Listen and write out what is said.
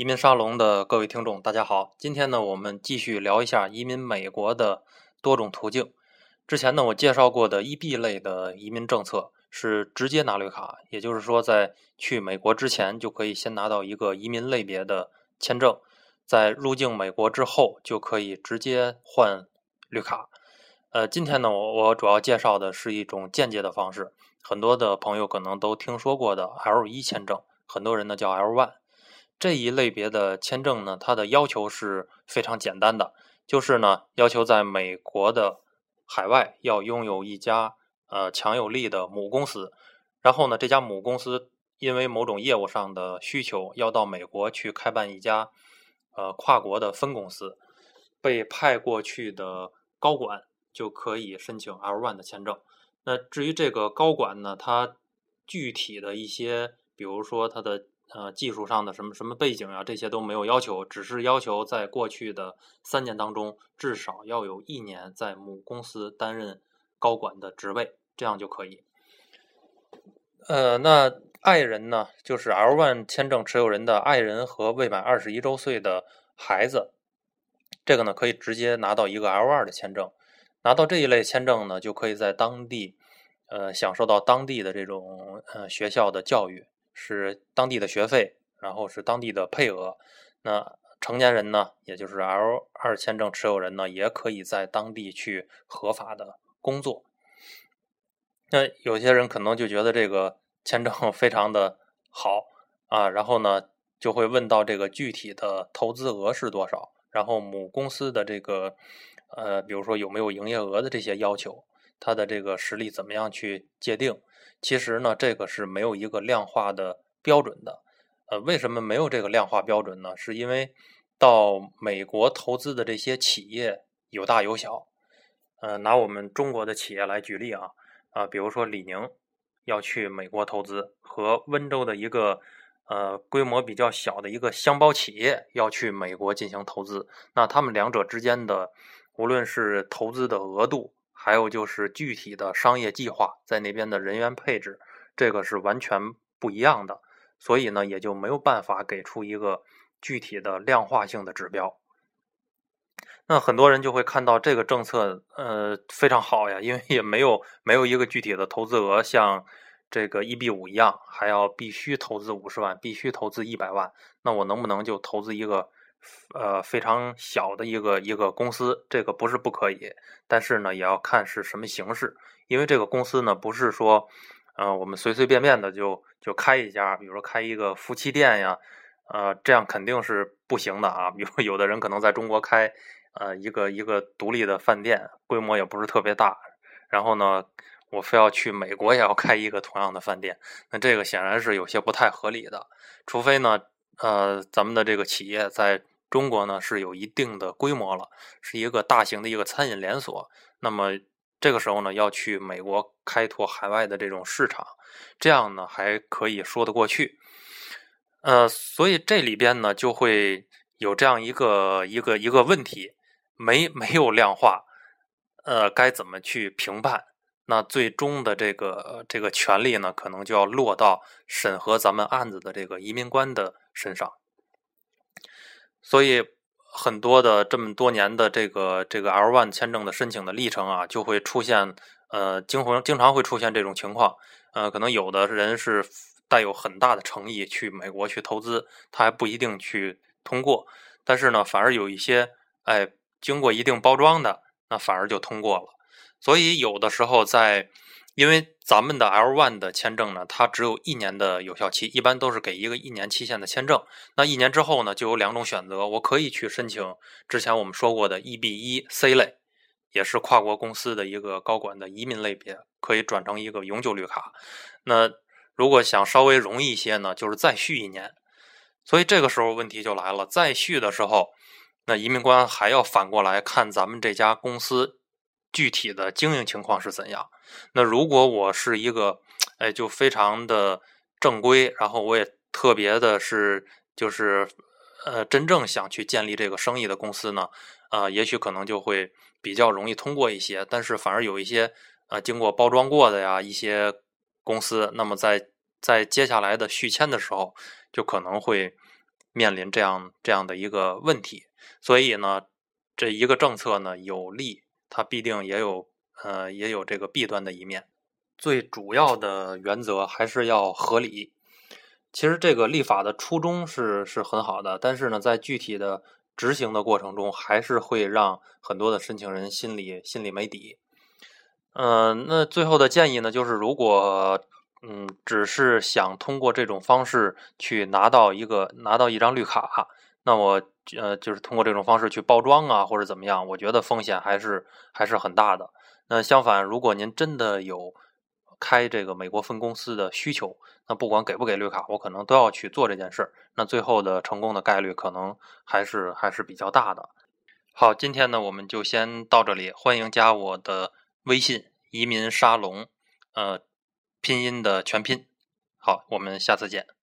移民沙龙的各位听众，大家好。今天呢，我们继续聊一下移民美国的多种途径。之前呢，我介绍过的 EB 类的移民政策是直接拿绿卡，也就是说，在去美国之前就可以先拿到一个移民类别的签证，在入境美国之后就可以直接换绿卡。呃，今天呢，我我主要介绍的是一种间接的方式，很多的朋友可能都听说过的 L 一签证，很多人呢叫 L one。这一类别的签证呢，它的要求是非常简单的，就是呢，要求在美国的海外要拥有一家呃强有力的母公司，然后呢，这家母公司因为某种业务上的需求，要到美国去开办一家呃跨国的分公司，被派过去的高管就可以申请 L one 的签证。那至于这个高管呢，他具体的一些，比如说他的。呃，技术上的什么什么背景啊，这些都没有要求，只是要求在过去的三年当中，至少要有一年在母公司担任高管的职位，这样就可以。呃，那爱人呢，就是 L one 签证持有人的爱人和未满二十一周岁的孩子，这个呢可以直接拿到一个 L 二的签证，拿到这一类签证呢，就可以在当地呃享受到当地的这种呃学校的教育。是当地的学费，然后是当地的配额。那成年人呢，也就是 L 二签证持有人呢，也可以在当地去合法的工作。那有些人可能就觉得这个签证非常的好啊，然后呢就会问到这个具体的投资额是多少，然后母公司的这个呃，比如说有没有营业额的这些要求，它的这个实力怎么样去界定？其实呢，这个是没有一个量化的标准的。呃，为什么没有这个量化标准呢？是因为到美国投资的这些企业有大有小。呃，拿我们中国的企业来举例啊，啊，比如说李宁要去美国投资，和温州的一个呃规模比较小的一个箱包企业要去美国进行投资，那他们两者之间的无论是投资的额度，还有就是具体的商业计划，在那边的人员配置，这个是完全不一样的，所以呢，也就没有办法给出一个具体的量化性的指标。那很多人就会看到这个政策，呃，非常好呀，因为也没有没有一个具体的投资额，像这个 EB 五一样，还要必须投资五十万，必须投资一百万，那我能不能就投资一个？呃，非常小的一个一个公司，这个不是不可以，但是呢，也要看是什么形式，因为这个公司呢，不是说，呃，我们随随便便的就就开一家，比如说开一个夫妻店呀，呃，这样肯定是不行的啊。比如有的人可能在中国开，呃，一个一个独立的饭店，规模也不是特别大，然后呢，我非要去美国也要开一个同样的饭店，那这个显然是有些不太合理的，除非呢，呃，咱们的这个企业在。中国呢是有一定的规模了，是一个大型的一个餐饮连锁。那么这个时候呢，要去美国开拓海外的这种市场，这样呢还可以说得过去。呃，所以这里边呢就会有这样一个一个一个问题，没没有量化，呃，该怎么去评判？那最终的这个这个权利呢，可能就要落到审核咱们案子的这个移民官的身上。所以很多的这么多年的这个这个 L one 签证的申请的历程啊，就会出现呃，经常经常会出现这种情况。呃，可能有的人是带有很大的诚意去美国去投资，他还不一定去通过。但是呢，反而有一些哎，经过一定包装的，那反而就通过了。所以有的时候在因为咱们的 L one 的签证呢，它只有一年的有效期，一般都是给一个一年期限的签证。那一年之后呢，就有两种选择，我可以去申请之前我们说过的 EB 一 C 类，也是跨国公司的一个高管的移民类别，可以转成一个永久绿卡。那如果想稍微容易一些呢，就是再续一年。所以这个时候问题就来了，再续的时候，那移民官还要反过来看咱们这家公司。具体的经营情况是怎样？那如果我是一个，哎，就非常的正规，然后我也特别的是，就是呃，真正想去建立这个生意的公司呢，呃，也许可能就会比较容易通过一些。但是反而有一些呃，经过包装过的呀，一些公司，那么在在接下来的续签的时候，就可能会面临这样这样的一个问题。所以呢，这一个政策呢有利，它必定也有呃也有这个弊端的一面。最主要的原则还是要合理。其实这个立法的初衷是是很好的，但是呢，在具体的执行的过程中，还是会让很多的申请人心里心里没底。嗯，那最后的建议呢，就是如果嗯只是想通过这种方式去拿到一个拿到一张绿卡，那我呃就是通过这种方式去包装啊或者怎么样，我觉得风险还是还是很大的。那相反，如果您真的有开这个美国分公司的需求，那不管给不给绿卡，我可能都要去做这件事儿。那最后的成功的概率可能还是还是比较大的。好，今天呢我们就先到这里，欢迎加我的微信“移民沙龙”，呃，拼音的全拼。好，我们下次见。